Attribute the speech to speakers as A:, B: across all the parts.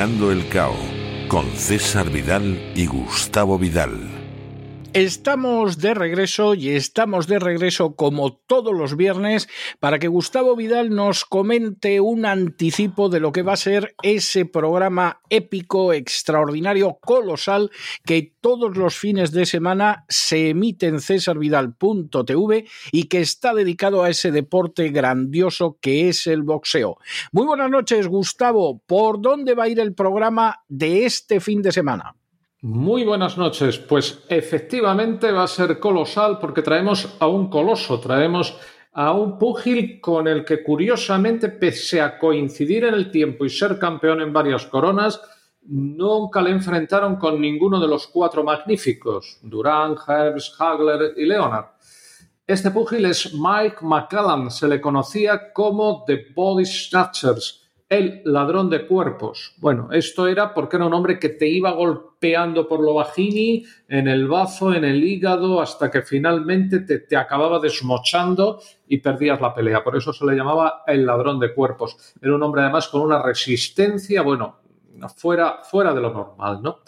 A: El Cao con César Vidal y Gustavo Vidal.
B: Estamos de regreso y estamos de regreso como todos los viernes para que Gustavo Vidal nos comente un anticipo de lo que va a ser ese programa épico, extraordinario, colosal que todos los fines de semana se emite en cesarvidal.tv y que está dedicado a ese deporte grandioso que es el boxeo. Muy buenas noches, Gustavo. ¿Por dónde va a ir el programa de este fin de semana?
C: Muy buenas noches. Pues efectivamente va a ser colosal porque traemos a un coloso, traemos a un púgil con el que curiosamente, pese a coincidir en el tiempo y ser campeón en varias coronas, nunca le enfrentaron con ninguno de los cuatro magníficos, Durán, Herbst, Hagler y Leonard. Este púgil es Mike McCallum, se le conocía como The Body Snatchers el ladrón de cuerpos. Bueno, esto era porque era un hombre que te iba golpeando por lo bajini, en el bazo, en el hígado, hasta que finalmente te, acababa desmochando y perdías la pelea. Por eso se le llamaba el ladrón de cuerpos. Era un hombre además con una resistencia, bueno, fuera, fuera de lo normal, ¿no?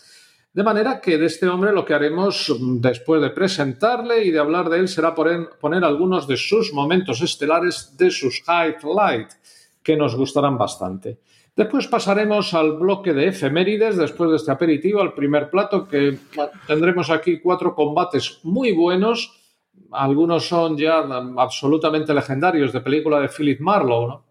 C: De manera que de este hombre lo que haremos después de presentarle y de hablar de él será poner, poner algunos de sus momentos estelares, de sus highlights que nos gustarán bastante. Después pasaremos al bloque de efemérides, después de este aperitivo, al primer plato, que tendremos aquí cuatro combates muy buenos. Algunos son ya absolutamente legendarios de película de Philip Marlowe.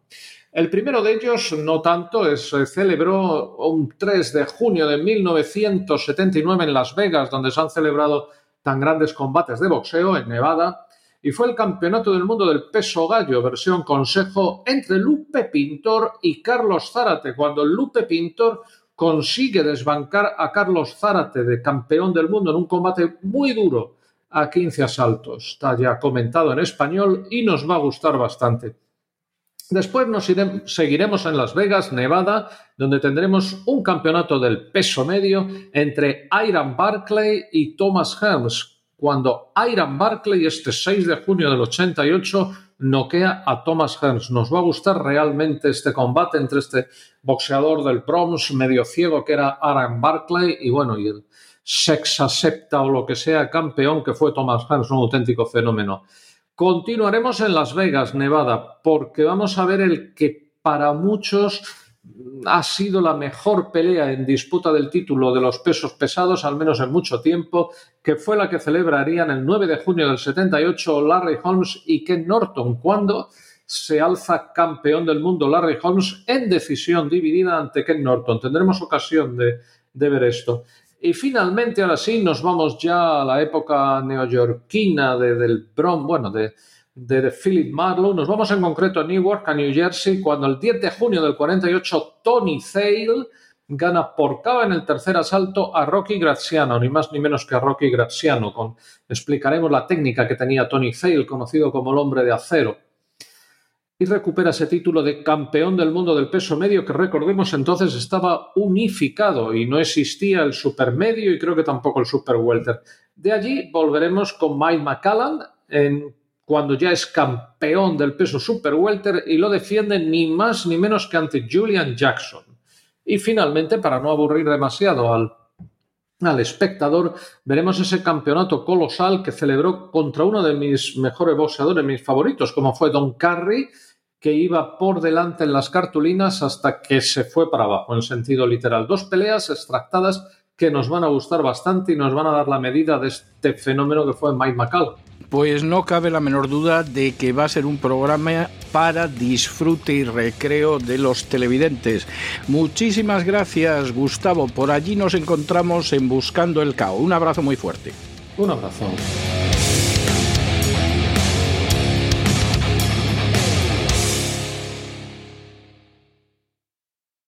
C: El primero de ellos, no tanto, se celebró un 3 de junio de 1979 en Las Vegas, donde se han celebrado tan grandes combates de boxeo en Nevada y fue el Campeonato del Mundo del Peso Gallo, versión consejo, entre Lupe Pintor y Carlos Zárate, cuando Lupe Pintor consigue desbancar a Carlos Zárate de campeón del mundo en un combate muy duro a 15 asaltos. Está ya comentado en español y nos va a gustar bastante. Después nos seguiremos en Las Vegas, Nevada, donde tendremos un campeonato del peso medio entre Iron Barclay y Thomas Helms, cuando Iron Barclay este 6 de junio del 88 noquea a Thomas Hearns. Nos va a gustar realmente este combate entre este boxeador del Bronx medio ciego que era Aaron Barclay y bueno, y el sex acepta o lo que sea campeón que fue Thomas Hearns, un auténtico fenómeno. Continuaremos en Las Vegas, Nevada, porque vamos a ver el que para muchos ha sido la mejor pelea en disputa del título de los pesos pesados, al menos en mucho tiempo, que fue la que celebrarían el 9 de junio del 78 Larry Holmes y Ken Norton, cuando se alza campeón del mundo Larry Holmes en decisión dividida ante Ken Norton. Tendremos ocasión de, ver esto. Y finalmente, ahora sí, nos vamos ya a la época neoyorquina del Bronx, bueno, de, de Philip Marlowe. Nos vamos en concreto a Newark, a New Jersey, cuando el 10 de junio del 48 Tony Thale gana por KO en el tercer asalto a Rocky Graziano, ni más ni menos que a Rocky Graziano. Con, explicaremos la técnica que tenía Tony Thale, conocido como el hombre de acero. Y recupera ese título de campeón del mundo del peso medio, que recordemos entonces estaba unificado y no existía el supermedio y creo que tampoco el super welter. De allí volveremos con Mike McCallan en cuando ya es campeón del peso super welter y lo defiende ni más ni menos que ante Julian Jackson. Y finalmente, para no aburrir demasiado al, al espectador, veremos ese campeonato colosal que celebró contra uno de mis mejores boxeadores, mis favoritos, como fue Don Carrey, que iba por delante en las cartulinas hasta que se fue para abajo, en sentido literal. Dos peleas extractadas que nos van a gustar bastante y nos van a dar la medida de este fenómeno que fue Mike McCall.
B: Pues no cabe la menor duda de que va a ser un programa para disfrute y recreo de los televidentes. Muchísimas gracias, Gustavo. Por allí nos encontramos en Buscando el Cao. Un abrazo muy fuerte.
C: Un abrazo.